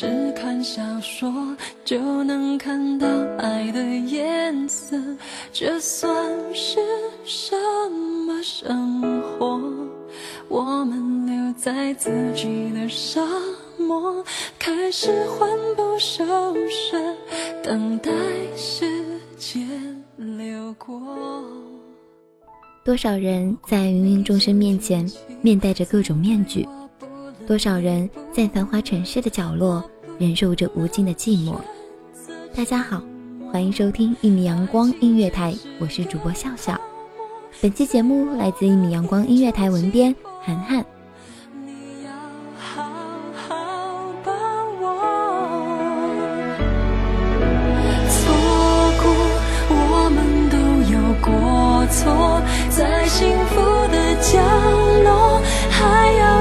只看小说就能看到爱的颜色，这算是什么生活？我们留在自己的沙漠，开始魂不守舍，等待时间流过。多少人在芸芸众生面前面带着各种面具，多少人在繁华城市的角落忍受着无尽的寂寞。大家好，欢迎收听一米阳光音乐台，我是主播笑笑。本期节目来自一米阳光音乐台文编涵涵。错过，我们都有过错，在幸福的，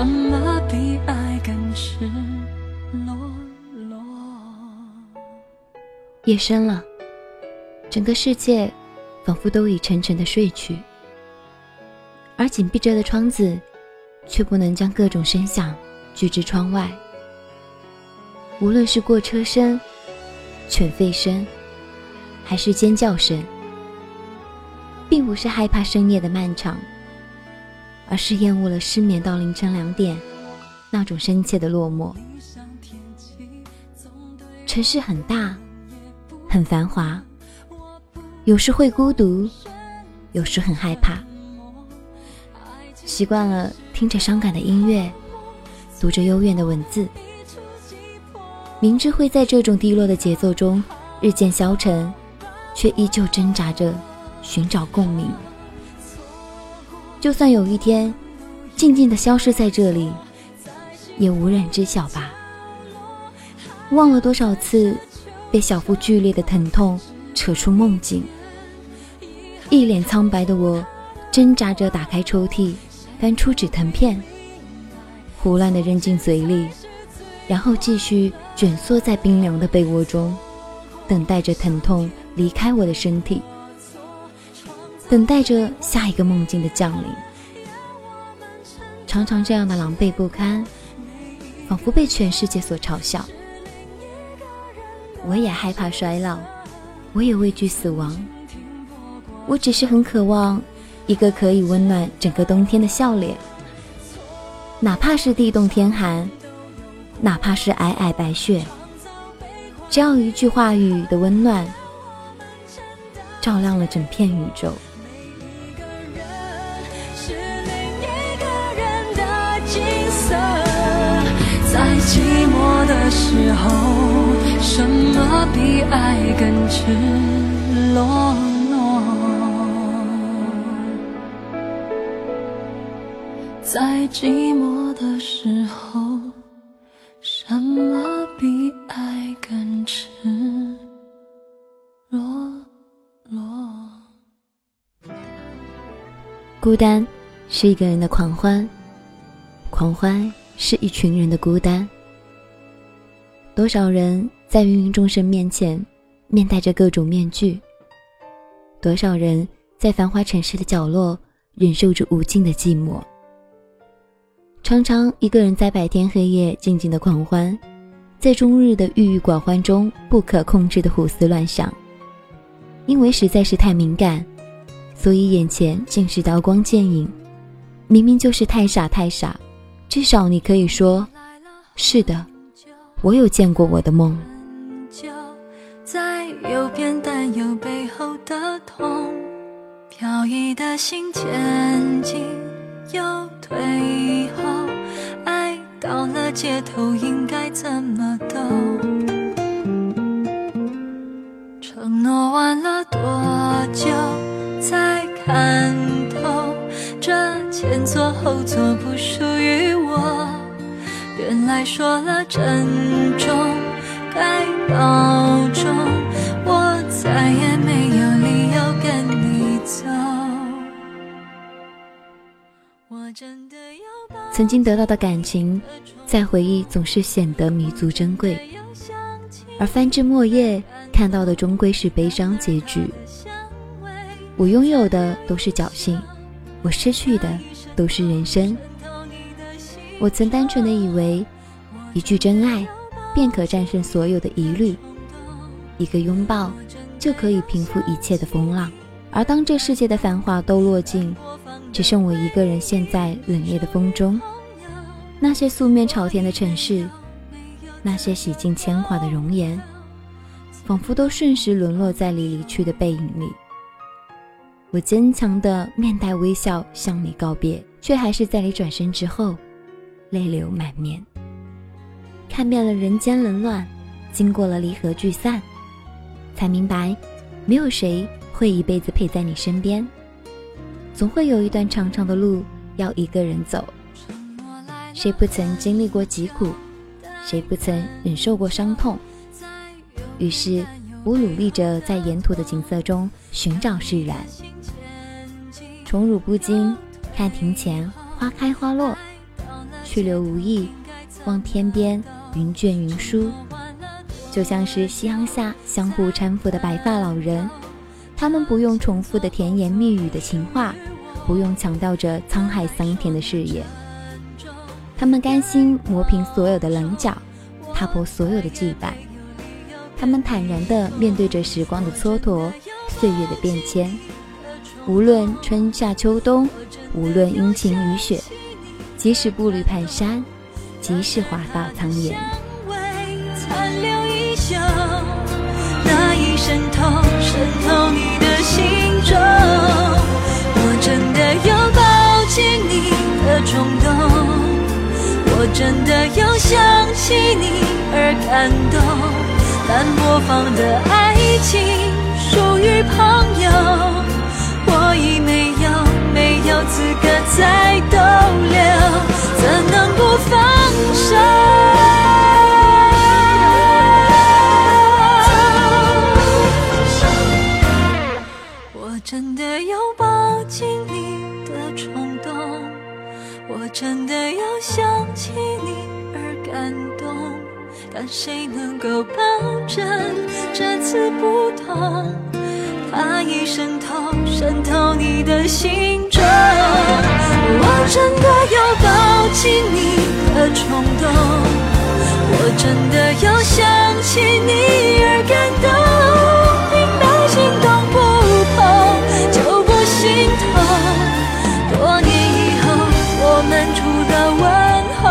什么比爱更赤裸裸？夜深了，整个世界仿佛都已沉沉的睡去，而紧闭着的窗子，却不能将各种声响拒之窗外。无论是过车声、犬吠声，还是尖叫声，并不是害怕深夜的漫长，而是厌恶了失眠到凌晨两点那种深切的落寞。城市很大。很繁华，有时会孤独，有时很害怕。习惯了听着伤感的音乐，读着幽怨的文字，明知会在这种低落的节奏中日渐消沉，却依旧挣扎着寻找共鸣。就算有一天静静的消失在这里，也无人知晓吧。忘了多少次。被小腹剧烈的疼痛扯出梦境，一脸苍白的我，挣扎着打开抽屉，翻出止疼片，胡乱的扔进嘴里，然后继续卷缩在冰凉的被窝中，等待着疼痛离开我的身体，等待着下一个梦境的降临。常常这样的狼狈不堪，仿佛被全世界所嘲笑。我也害怕衰老，我也畏惧死亡。我只是很渴望一个可以温暖整个冬天的笑脸，哪怕是地冻天寒，哪怕是皑皑白雪，只要一句话语的温暖，照亮了整片宇宙。在寂寞的时候，什么比爱更赤裸裸？在寂寞的时候，什么比爱更赤裸裸？孤单是一个人的狂欢，狂欢是一群人的孤单。多少人在芸芸众生面前面带着各种面具？多少人在繁华城市的角落忍受着无尽的寂寞？常常一个人在白天黑夜静静的狂欢，在终日的郁郁寡欢中不可控制的胡思乱想。因为实在是太敏感，所以眼前尽是刀光剑影。明明就是太傻太傻，至少你可以说：“是的，我有见过我的梦。”在右边担忧背后的痛，飘逸的心前进又退后，爱到了街头应该怎原来说了珍重，该保重，我再也没有理由跟你走。我真的要曾经得到的感情，在回忆总是显得弥足珍贵，而翻至末页看到的终归是悲伤结局。我拥有的都是侥幸，我失去的都是人生。我曾单纯的以为，一句真爱便可战胜所有的疑虑，一个拥抱就可以平复一切的风浪。而当这世界的繁华都落尽，只剩我一个人陷在冷冽的风中，那些素面朝天的城市，那些洗尽铅华的容颜，仿佛都瞬时沦落在你离去的背影里。我坚强的面带微笑向你告别，却还是在你转身之后。泪流满面，看遍了人间冷暖，经过了离合聚散，才明白，没有谁会一辈子陪在你身边，总会有一段长长的路要一个人走。谁不曾经历过疾苦，谁不曾忍受过伤痛？于是，我努力着在沿途的景色中寻找释然。宠辱不惊，看庭前花开花落。去留无意，望天边云卷云舒，就像是夕阳下相互搀扶的白发老人。他们不用重复的甜言蜜语的情话，不用强调着沧海桑田的誓言。他们甘心磨平所有的棱角，踏破所有的羁绊。他们坦然地面对着时光的蹉跎，岁月的变迁。无论春夏秋冬，无论阴晴雨雪。即使步履蹒跚，即是华发苍颜，残留衣袖，那一渗透渗透你的心中。我真的有抱紧你的冲动，我真的有想起你而感动。但播放的爱情属于朋友，我已没有。有资格再逗留，怎能不放手？我真的有抱紧你的冲动，我真的有想起你而感动，但谁能够保证这次不同？怕已渗透渗透你的心中，我真的有抱紧你的冲动，我真的有想起你而感动，明白心动不碰就不心痛，多年以后我们除了问候，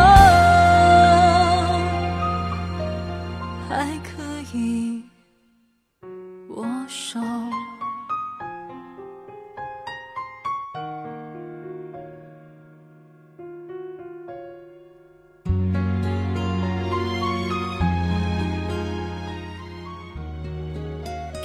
还可以握手。